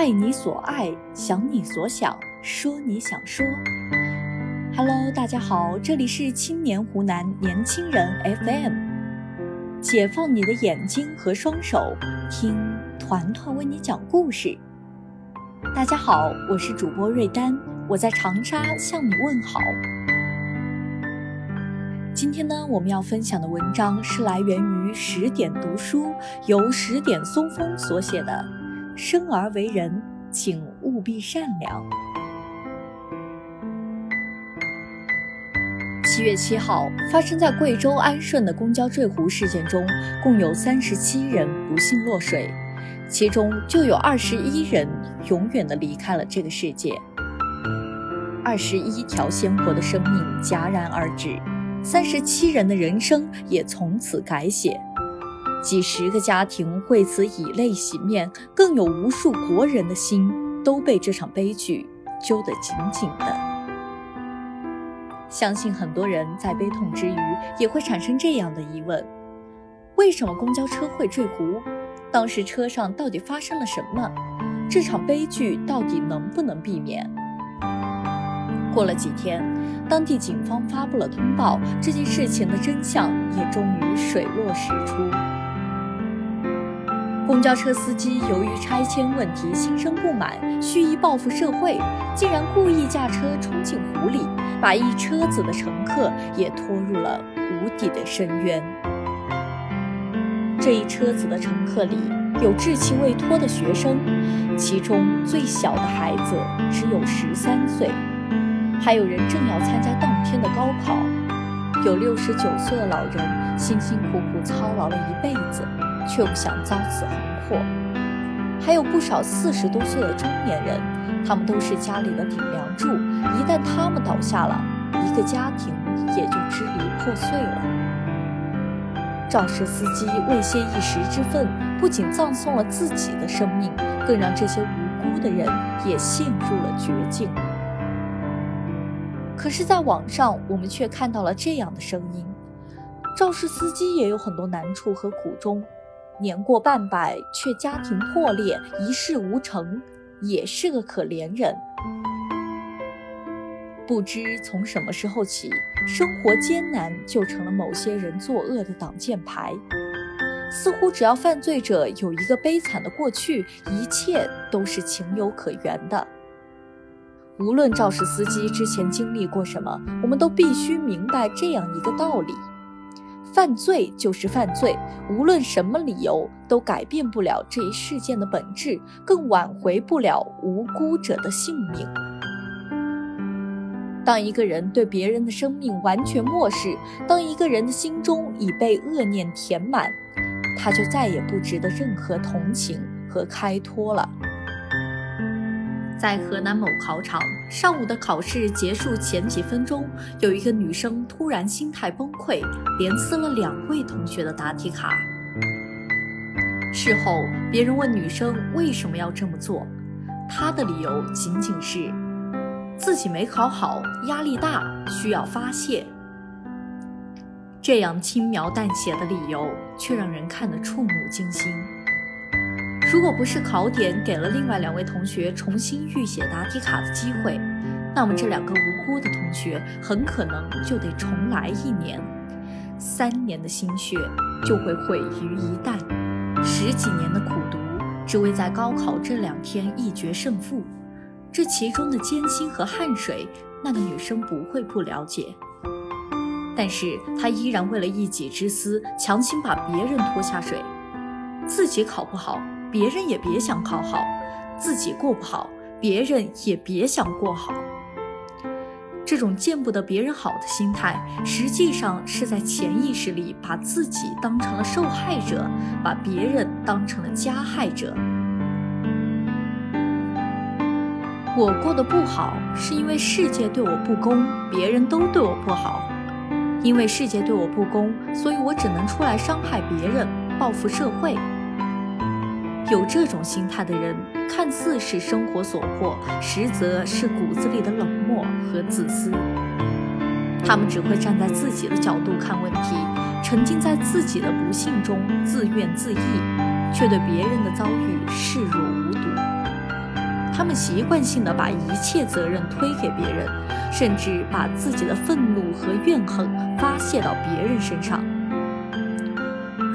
爱你所爱，想你所想，说你想说。Hello，大家好，这里是青年湖南年轻人 FM，解放你的眼睛和双手，听团团为你讲故事。大家好，我是主播瑞丹，我在长沙向你问好。今天呢，我们要分享的文章是来源于十点读书，由十点松风所写的。生而为人，请务必善良。七月七号，发生在贵州安顺的公交坠湖事件中，共有三十七人不幸落水，其中就有二十一人永远的离开了这个世界。二十一条鲜活的生命戛然而止。三十七人的人生也从此改写，几十个家庭为此以泪洗面，更有无数国人的心都被这场悲剧揪得紧紧的。相信很多人在悲痛之余，也会产生这样的疑问：为什么公交车会坠湖？当时车上到底发生了什么？这场悲剧到底能不能避免？过了几天，当地警方发布了通报，这件事情的真相也终于水落石出。公交车司机由于拆迁问题心生不满，蓄意报复社会，竟然故意驾车冲进湖里，把一车子的乘客也拖入了无底的深渊。这一车子的乘客里有稚气未脱的学生，其中最小的孩子只有十三岁。还有人正要参加当天的高考，有六十九岁的老人辛辛苦苦操劳了一辈子，却不想遭此横祸；还有不少四十多岁的中年人，他们都是家里的顶梁柱，一旦他们倒下了，一个家庭也就支离破碎了。肇事司机为泄一时之愤，不仅葬送了自己的生命，更让这些无辜的人也陷入了绝境。可是，在网上，我们却看到了这样的声音：肇事司机也有很多难处和苦衷，年过半百却家庭破裂、一事无成，也是个可怜人。不知从什么时候起，生活艰难就成了某些人作恶的挡箭牌，似乎只要犯罪者有一个悲惨的过去，一切都是情有可原的。无论肇事司机之前经历过什么，我们都必须明白这样一个道理：犯罪就是犯罪，无论什么理由都改变不了这一事件的本质，更挽回不了无辜者的性命。当一个人对别人的生命完全漠视，当一个人的心中已被恶念填满，他就再也不值得任何同情和开脱了。在河南某考场，上午的考试结束前几分钟，有一个女生突然心态崩溃，连撕了两位同学的答题卡。事后，别人问女生为什么要这么做，她的理由仅仅是自己没考好，压力大，需要发泄。这样轻描淡写的理由，却让人看得触目惊心。如果不是考点给了另外两位同学重新预写答题卡的机会，那么这两个无辜的同学很可能就得重来一年，三年的心血就会毁于一旦，十几年的苦读只为在高考这两天一决胜负，这其中的艰辛和汗水，那个女生不会不了解，但是她依然为了一己之私，强行把别人拖下水，自己考不好。别人也别想考好，自己过不好，别人也别想过好。这种见不得别人好的心态，实际上是在潜意识里把自己当成了受害者，把别人当成了加害者。我过得不好，是因为世界对我不公，别人都对我不好。因为世界对我不公，所以我只能出来伤害别人，报复社会。有这种心态的人，看似是生活所迫，实则是骨子里的冷漠和自私。他们只会站在自己的角度看问题，沉浸在自己的不幸中自怨自艾，却对别人的遭遇视若无睹。他们习惯性的把一切责任推给别人，甚至把自己的愤怒和怨恨发泄到别人身上。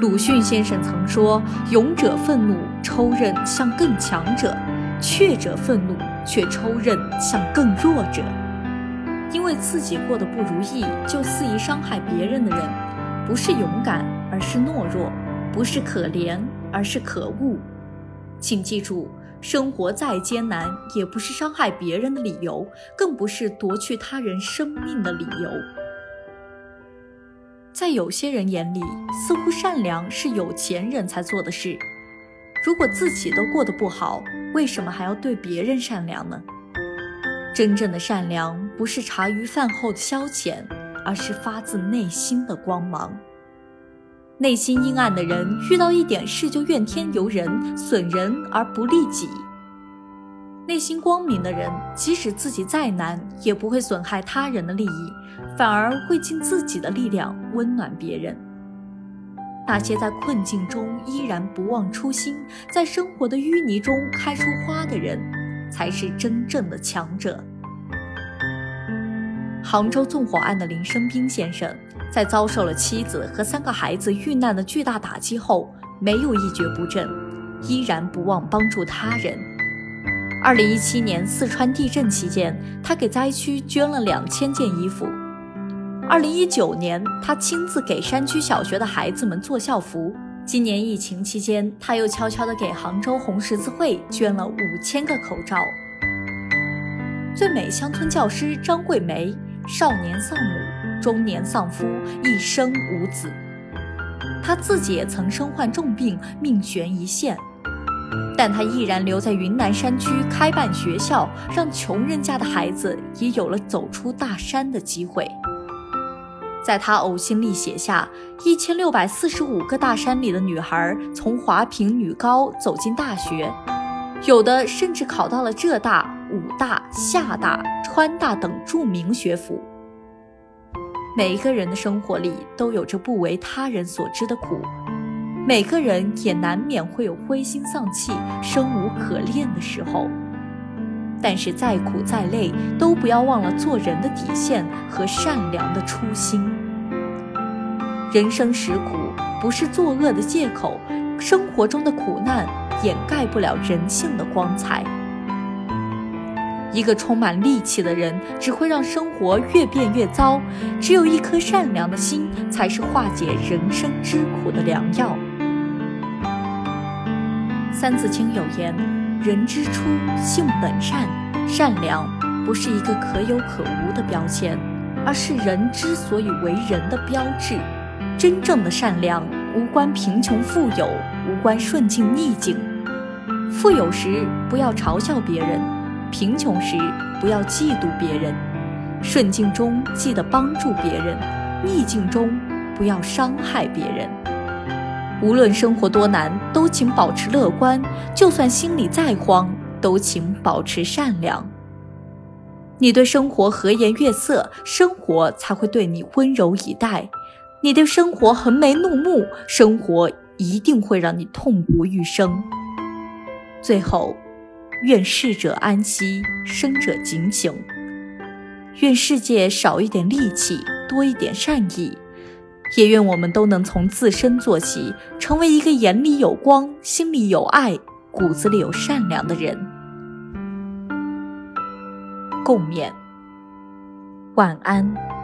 鲁迅先生曾说：“勇者愤怒抽刃向更强者，怯者愤怒却抽刃向更弱者。”因为自己过得不如意就肆意伤害别人的人，不是勇敢，而是懦弱；不是可怜，而是可恶。请记住，生活再艰难，也不是伤害别人的理由，更不是夺去他人生命的理由。在有些人眼里，似乎善良是有钱人才做的事。如果自己都过得不好，为什么还要对别人善良呢？真正的善良不是茶余饭后的消遣，而是发自内心的光芒。内心阴暗的人，遇到一点事就怨天尤人，损人而不利己。内心光明的人，即使自己再难，也不会损害他人的利益，反而会尽自己的力量温暖别人。那些在困境中依然不忘初心，在生活的淤泥中开出花的人，才是真正的强者。杭州纵火案的林生斌先生，在遭受了妻子和三个孩子遇难的巨大打击后，没有一蹶不振，依然不忘帮助他人。二零一七年四川地震期间，他给灾区捐了两千件衣服。二零一九年，他亲自给山区小学的孩子们做校服。今年疫情期间，他又悄悄地给杭州红十字会捐了五千个口罩。最美乡村教师张桂梅，少年丧母，中年丧夫，一生无子。她自己也曾身患重病，命悬一线。但他毅然留在云南山区开办学校，让穷人家的孩子也有了走出大山的机会。在他呕心沥血下，一千六百四十五个大山里的女孩从华坪女高走进大学，有的甚至考到了浙大、武大、厦大、川大等著名学府。每一个人的生活里都有着不为他人所知的苦。每个人也难免会有灰心丧气、生无可恋的时候，但是再苦再累，都不要忘了做人的底线和善良的初心。人生实苦，不是作恶的借口。生活中的苦难掩盖不了人性的光彩。一个充满戾气的人，只会让生活越变越糟。只有一颗善良的心，才是化解人生之苦的良药。三字经有言：“人之初，性本善。善良不是一个可有可无的标签，而是人之所以为人的标志。真正的善良，无关贫穷富有，无关顺境逆境。富有时不要嘲笑别人，贫穷时不要嫉妒别人。顺境中记得帮助别人，逆境中不要伤害别人。”无论生活多难，都请保持乐观；就算心里再慌，都请保持善良。你对生活和颜悦色，生活才会对你温柔以待；你对生活横眉怒目，生活一定会让你痛不欲生。最后，愿逝者安息，生者警醒。愿世界少一点戾气，多一点善意。也愿我们都能从自身做起，成为一个眼里有光、心里有爱、骨子里有善良的人。共勉，晚安。